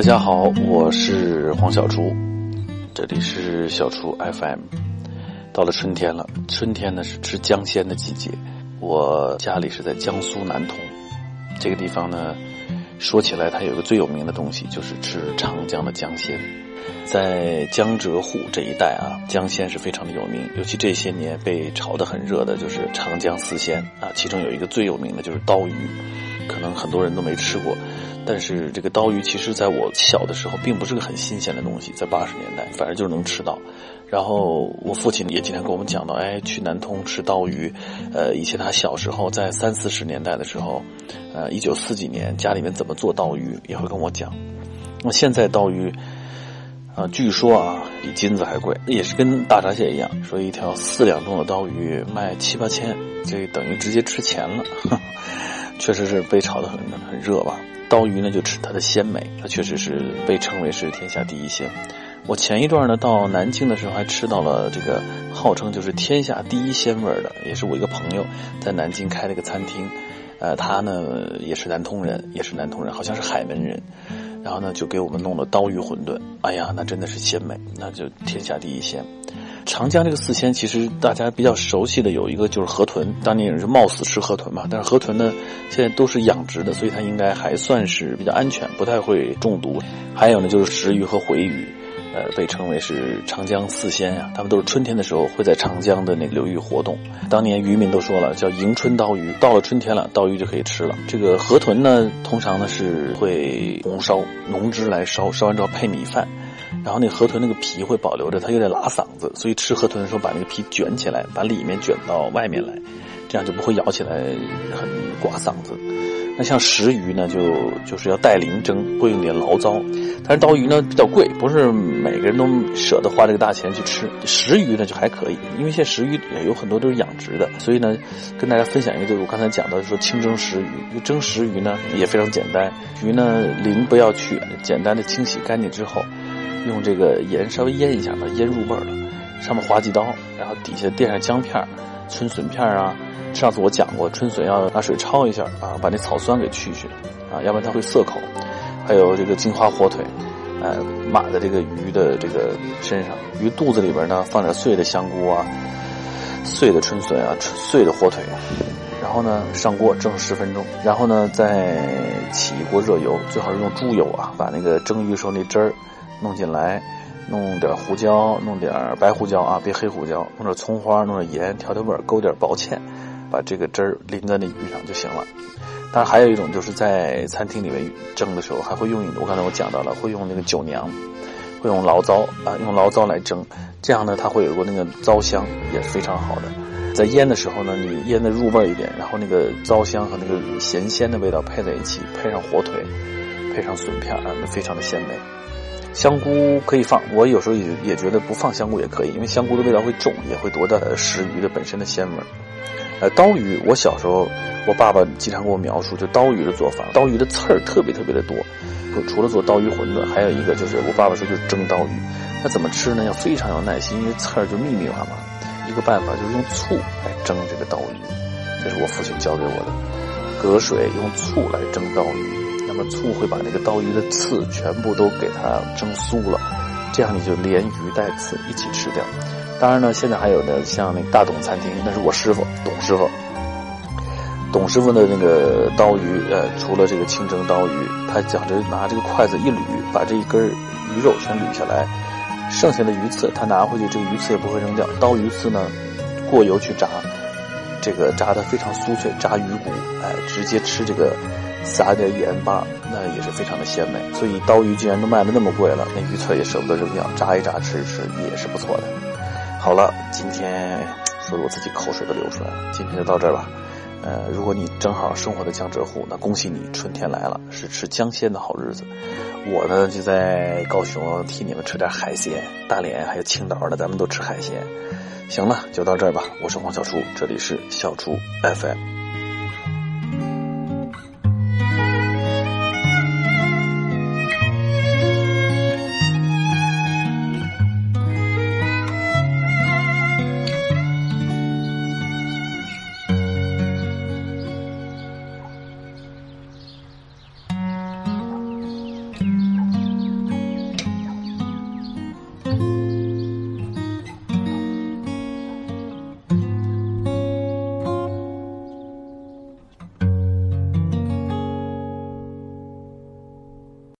大家好，我是黄小厨，这里是小厨 FM。到了春天了，春天呢是吃姜鲜的季节。我家里是在江苏南通，这个地方呢，说起来它有个最有名的东西，就是吃长江的姜鲜。在江浙沪这一带啊，姜鲜是非常的有名，尤其这些年被炒得很热的就是长江四鲜啊，其中有一个最有名的就是刀鱼，可能很多人都没吃过。但是这个刀鱼，其实在我小的时候，并不是个很新鲜的东西。在八十年代，反正就是能吃到。然后我父亲也经常跟我们讲到，哎，去南通吃刀鱼。呃，以前他小时候在三四十年代的时候，呃，一九四几年家里面怎么做刀鱼，也会跟我讲。那现在刀鱼，啊，据说啊，比金子还贵，也是跟大闸蟹一样，说一条四两重的刀鱼卖七八千，这等于直接吃钱了。确实是被炒得很很热吧。刀鱼呢，就吃它的鲜美，它确实是被称为是天下第一鲜。我前一段呢到南京的时候，还吃到了这个号称就是天下第一鲜味的，也是我一个朋友在南京开了个餐厅，呃，他呢也是南通人，也是南通人，好像是海门人，然后呢就给我们弄了刀鱼馄饨，哎呀，那真的是鲜美，那就天下第一鲜。长江这个四鲜，其实大家比较熟悉的有一个就是河豚，当年也是冒死吃河豚嘛。但是河豚呢，现在都是养殖的，所以它应该还算是比较安全，不太会中毒。还有呢，就是石鱼和回鱼，呃，被称为是长江四鲜呀。他们都是春天的时候会在长江的那个流域活动。当年渔民都说了，叫迎春刀鱼，到了春天了，刀鱼就可以吃了。这个河豚呢，通常呢是会红烧，浓汁来烧，烧完之后配米饭。然后那河豚那个皮会保留着，它有点拉嗓子，所以吃河豚的时候把那个皮卷起来，把里面卷到外面来，这样就不会咬起来很刮嗓子。那像石鱼呢，就就是要带鳞蒸，会用点醪糟。但是刀鱼呢比较贵，不是每个人都舍得花这个大钱去吃。石鱼呢就还可以，因为现在石鱼有很多都是养殖的，所以呢跟大家分享一个，就是我刚才讲到说清蒸石鱼。蒸石鱼呢也非常简单，鱼呢鳞不要去，简单的清洗干净之后。用这个盐稍微腌一下，把它腌入味儿了。上面划几刀，然后底下垫上姜片、春笋片啊。上次我讲过，春笋要拿水焯一下啊，把那草酸给去去啊，要不然它会涩口。还有这个金华火腿，呃，码在这个鱼的这个身上。鱼肚子里边呢，放点碎的香菇啊，碎的春笋啊，碎的火腿。然后呢，上锅蒸十分钟。然后呢，再起一锅热油，最好是用猪油啊，把那个蒸鱼时候那汁儿。弄进来，弄点胡椒，弄点白胡椒啊，别黑胡椒，弄点葱花，弄点盐，调调味儿，勾点薄芡，把这个汁儿淋在那鱼上就行了。当然，还有一种就是在餐厅里面蒸的时候，还会用，我刚才我讲到了，会用那个酒酿，会用醪糟啊，用醪糟来蒸，这样呢，它会有个那个糟香，也是非常好的。在腌的时候呢，你腌的入味一点，然后那个糟香和那个咸鲜的味道配在一起，配上火腿，配上笋片啊，非常的鲜美。香菇可以放，我有时候也也觉得不放香菇也可以，因为香菇的味道会重，也会夺掉食鱼的本身的鲜味。呃，刀鱼，我小时候我爸爸经常给我描述，就刀鱼的做法，刀鱼的刺儿特别特别的多。除了做刀鱼馄饨，还有一个就是我爸爸说就是蒸刀鱼。那怎么吃呢？要非常有耐心，因为刺儿就密密麻麻。一个办法就是用醋来蒸这个刀鱼，这是我父亲教给我的，隔水用醋来蒸刀鱼。醋会把那个刀鱼的刺全部都给它蒸酥了，这样你就连鱼带刺一起吃掉。当然呢，现在还有的像那大董餐厅，那是我师傅董师傅。董师傅的那个刀鱼，呃，除了这个清蒸刀鱼，他讲着拿这个筷子一捋，把这一根鱼肉全捋下来，剩下的鱼刺他拿回去，这个鱼刺也不会扔掉。刀鱼刺呢，过油去炸，这个炸的非常酥脆，炸鱼骨，哎，直接吃这个。撒点盐巴，那也是非常的鲜美。所以刀鱼既然都卖的那么贵了，那鱼刺也舍不得扔掉，炸一炸吃吃也是不错的。好了，今天说的我自己口水都流出来了，今天就到这儿吧。呃，如果你正好生活在江浙沪，那恭喜你，春天来了，是吃江鲜的好日子。我呢就在高雄替你们吃点海鲜，大连还有青岛的，咱们都吃海鲜。行了，就到这儿吧。我是黄小厨，这里是小厨 FM。